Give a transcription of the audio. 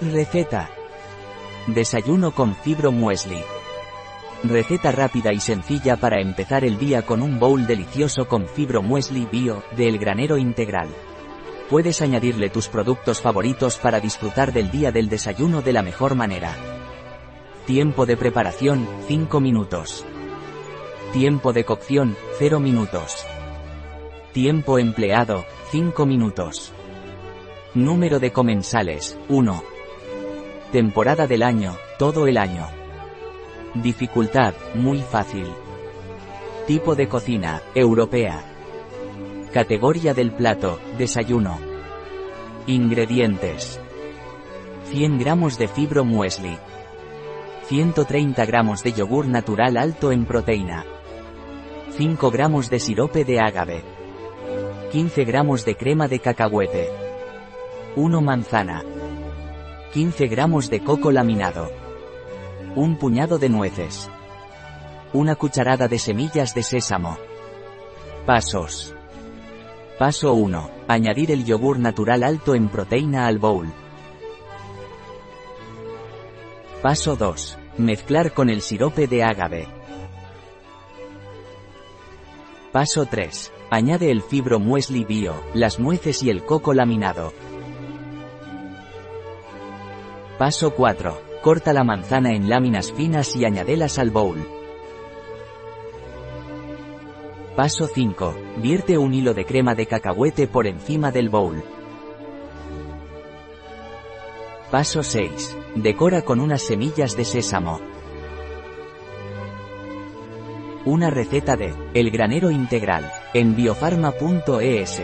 Receta. Desayuno con fibro muesli. Receta rápida y sencilla para empezar el día con un bowl delicioso con fibro muesli bio, del granero integral. Puedes añadirle tus productos favoritos para disfrutar del día del desayuno de la mejor manera. Tiempo de preparación, 5 minutos. Tiempo de cocción, 0 minutos. Tiempo empleado, 5 minutos. Número de comensales, 1. Temporada del año, todo el año. Dificultad, muy fácil. Tipo de cocina, europea. Categoría del plato, desayuno. Ingredientes. 100 gramos de fibro muesli. 130 gramos de yogur natural alto en proteína. 5 gramos de sirope de ágave. 15 gramos de crema de cacahuete. 1 manzana. 15 gramos de coco laminado. Un puñado de nueces. Una cucharada de semillas de sésamo. Pasos. Paso 1. Añadir el yogur natural alto en proteína al bowl. Paso 2. Mezclar con el sirope de ágave. Paso 3. Añade el fibro muesli bio, las nueces y el coco laminado. Paso 4. Corta la manzana en láminas finas y añadelas al bowl. Paso 5. Vierte un hilo de crema de cacahuete por encima del bowl. Paso 6. Decora con unas semillas de sésamo. Una receta de El granero integral en biofarma.es.